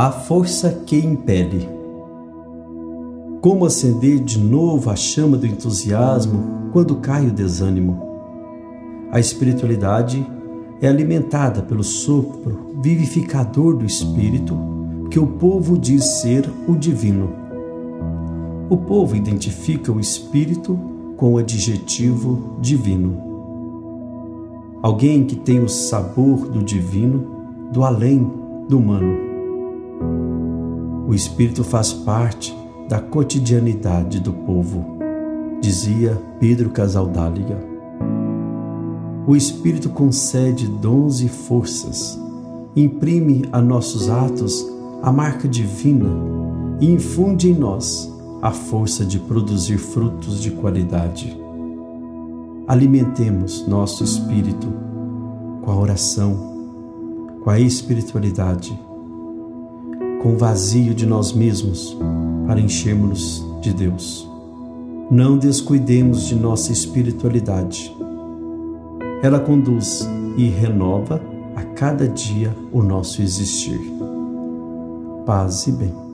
A força que impele. Como acender de novo a chama do entusiasmo quando cai o desânimo? A espiritualidade é alimentada pelo sopro vivificador do Espírito que o povo diz ser o divino. O povo identifica o Espírito com o adjetivo divino. Alguém que tem o sabor do divino, do além do humano. O Espírito faz parte da cotidianidade do povo, dizia Pedro Casaldáliga. O Espírito concede dons e forças, imprime a nossos atos a marca divina e infunde em nós a força de produzir frutos de qualidade. Alimentemos nosso espírito com a oração, com a espiritualidade com o vazio de nós mesmos para enchermos-nos de Deus. Não descuidemos de nossa espiritualidade. Ela conduz e renova a cada dia o nosso existir. Paz e bem.